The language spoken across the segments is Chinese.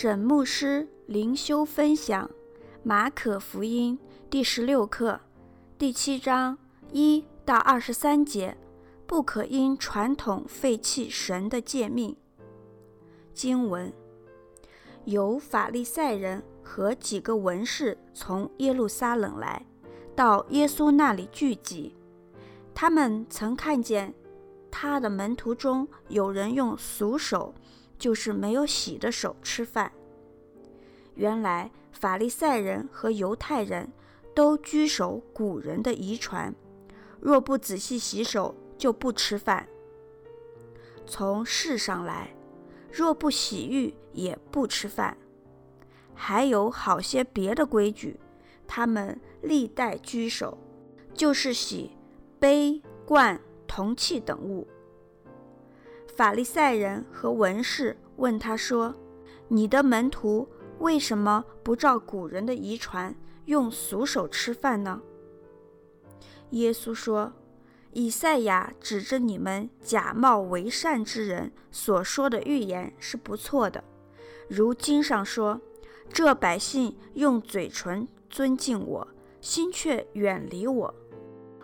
沈牧师灵修分享《马可福音》第十六课第七章一到二十三节，不可因传统废弃神的诫命。经文：有法利赛人和几个文士从耶路撒冷来，到耶稣那里聚集。他们曾看见他的门徒中有人用俗手。就是没有洗的手吃饭。原来法利赛人和犹太人都居守古人的遗传，若不仔细洗手，就不吃饭。从事上来，若不洗浴，也不吃饭。还有好些别的规矩，他们历代居守，就是洗杯、罐、铜器等物。法利赛人和文士问他说：“你的门徒为什么不照古人的遗传，用俗手吃饭呢？”耶稣说：“以赛亚指着你们假冒为善之人所说的预言是不错的，如经上说：‘这百姓用嘴唇尊敬我，心却远离我。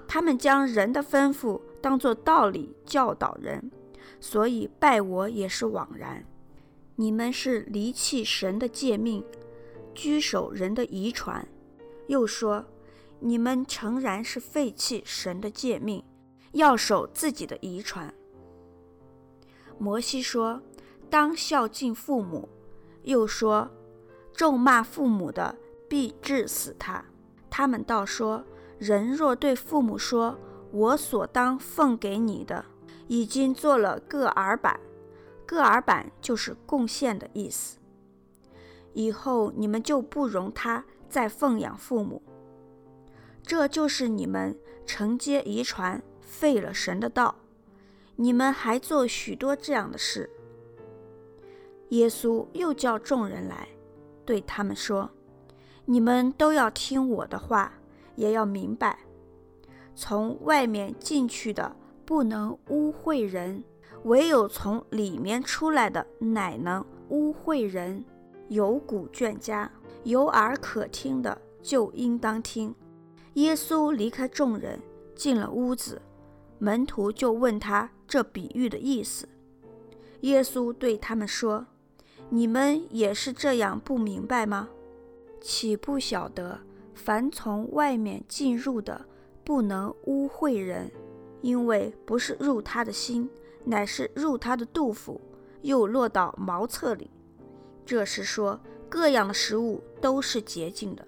他们将人的吩咐当作道理教导人。’”所以拜我也是枉然。你们是离弃神的诫命，居守人的遗传。又说，你们诚然是废弃神的诫命，要守自己的遗传。摩西说，当孝敬父母。又说，咒骂父母的必治死他。他们倒说，人若对父母说，我所当奉给你的。已经做了个耳板，个耳板就是贡献的意思。以后你们就不容他再奉养父母，这就是你们承接遗传，废了神的道。你们还做许多这样的事。耶稣又叫众人来，对他们说：“你们都要听我的话，也要明白，从外面进去的。”不能污秽人，唯有从里面出来的，乃能污秽人。有古卷家，有耳可听的，就应当听。耶稣离开众人，进了屋子，门徒就问他这比喻的意思。耶稣对他们说：“你们也是这样不明白吗？岂不晓得，凡从外面进入的，不能污秽人。”因为不是入他的心，乃是入他的肚腹，又落到茅厕里。这是说，各样的食物都是洁净的。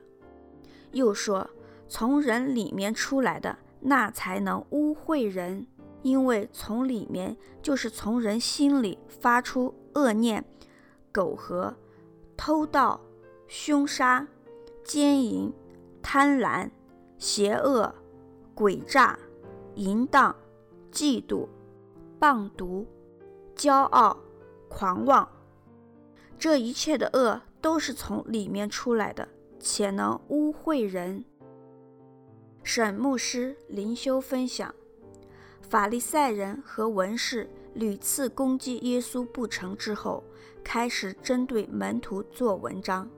又说，从人里面出来的，那才能污秽人。因为从里面，就是从人心里发出恶念、苟合、偷盗、凶杀、奸淫、贪婪、邪恶、诡诈。淫荡、嫉妒、谤讟、骄傲、狂妄，这一切的恶都是从里面出来的，且能污秽人。沈牧师灵修分享：法利赛人和文士屡次攻击耶稣不成之后，开始针对门徒做文章。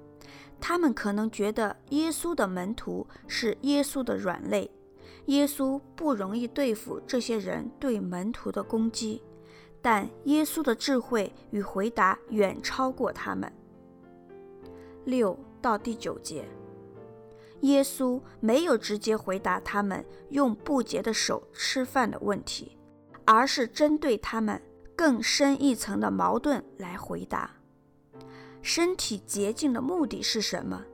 他们可能觉得耶稣的门徒是耶稣的软肋。耶稣不容易对付这些人对门徒的攻击，但耶稣的智慧与回答远超过他们。六到第九节，耶稣没有直接回答他们用不洁的手吃饭的问题，而是针对他们更深一层的矛盾来回答。身体洁净的目的是什么？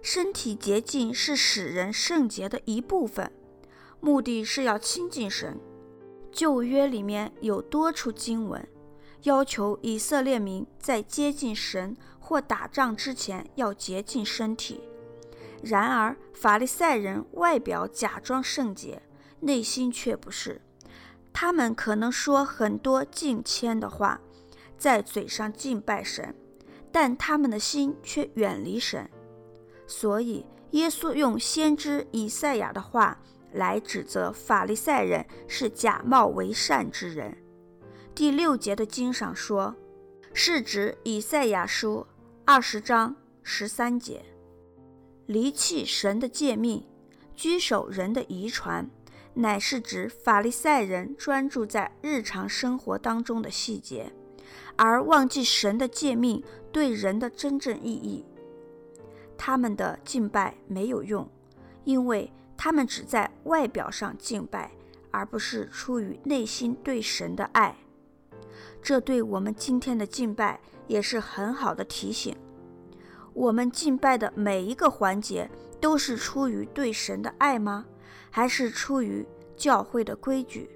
身体洁净是使人圣洁的一部分。目的是要亲近神。旧约里面有多处经文，要求以色列民在接近神或打仗之前要洁净身体。然而法利赛人外表假装圣洁，内心却不是。他们可能说很多敬谦的话，在嘴上敬拜神，但他们的心却远离神。所以耶稣用先知以赛亚的话。来指责法利赛人是假冒为善之人。第六节的经上说，是指以赛亚书二十章十三节。离弃神的诫命，拘守人的遗传，乃是指法利赛人专注在日常生活当中的细节，而忘记神的诫命对人的真正意义。他们的敬拜没有用，因为他们只在外表上敬拜，而不是出于内心对神的爱。这对我们今天的敬拜也是很好的提醒。我们敬拜的每一个环节都是出于对神的爱吗？还是出于教会的规矩？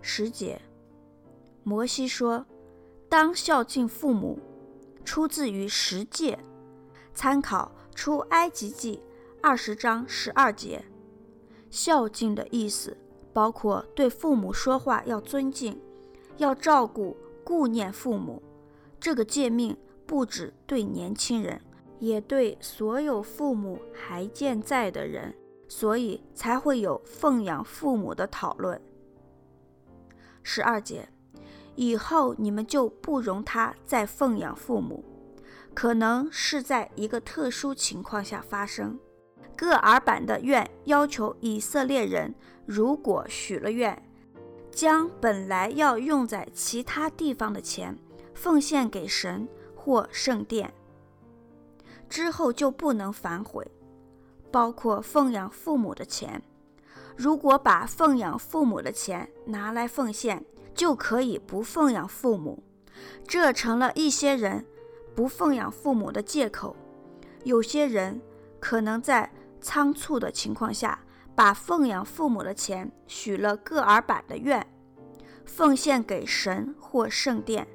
十节，摩西说：“当孝敬父母。”出自于十诫，参考出埃及记二十章十二节。孝敬的意思包括对父母说话要尊敬，要照顾、顾念父母。这个诫命不只对年轻人。也对所有父母还健在的人，所以才会有奉养父母的讨论。十二节，以后你们就不容他再奉养父母，可能是在一个特殊情况下发生。个尔版的愿要求以色列人，如果许了愿，将本来要用在其他地方的钱奉献给神或圣殿。之后就不能反悔，包括奉养父母的钱。如果把奉养父母的钱拿来奉献，就可以不奉养父母，这成了一些人不奉养父母的借口。有些人可能在仓促的情况下，把奉养父母的钱许了个尔版的愿，奉献给神或圣殿，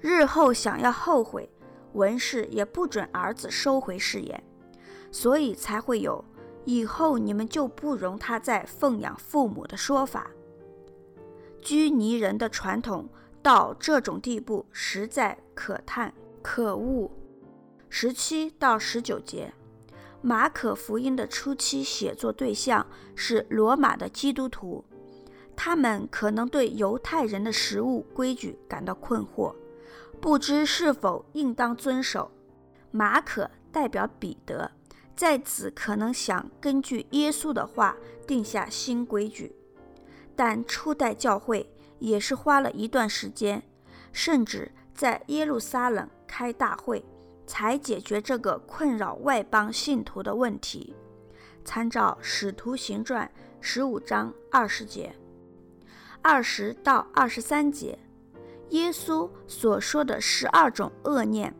日后想要后悔。文氏也不准儿子收回誓言，所以才会有以后你们就不容他再奉养父母的说法。拘泥人的传统到这种地步，实在可叹可恶。十七到十九节，马可福音的初期写作对象是罗马的基督徒，他们可能对犹太人的食物规矩感到困惑。不知是否应当遵守。马可代表彼得，在此可能想根据耶稣的话定下新规矩，但初代教会也是花了一段时间，甚至在耶路撒冷开大会，才解决这个困扰外邦信徒的问题。参照《使徒行传》十五章二十节，二十到二十三节。耶稣所说的十二种恶念，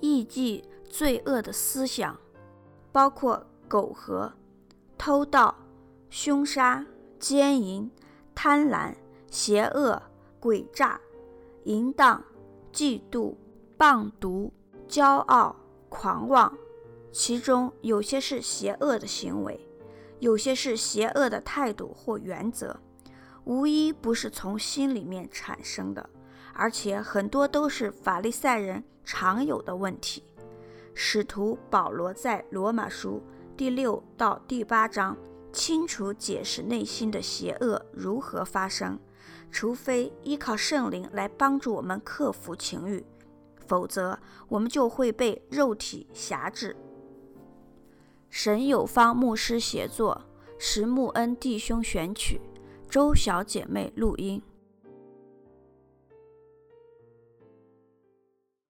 意即罪恶的思想，包括苟合、偷盗、凶杀、奸淫、贪婪、邪恶、诡诈、淫荡、嫉妒、谤讟、骄傲、狂妄。其中有些是邪恶的行为，有些是邪恶的态度或原则，无一不是从心里面产生的。而且很多都是法利赛人常有的问题。使徒保罗在罗马书第六到第八章清楚解释内心的邪恶如何发生，除非依靠圣灵来帮助我们克服情欲，否则我们就会被肉体辖制。沈有方牧师写作，石木恩弟兄选曲，周小姐妹录音。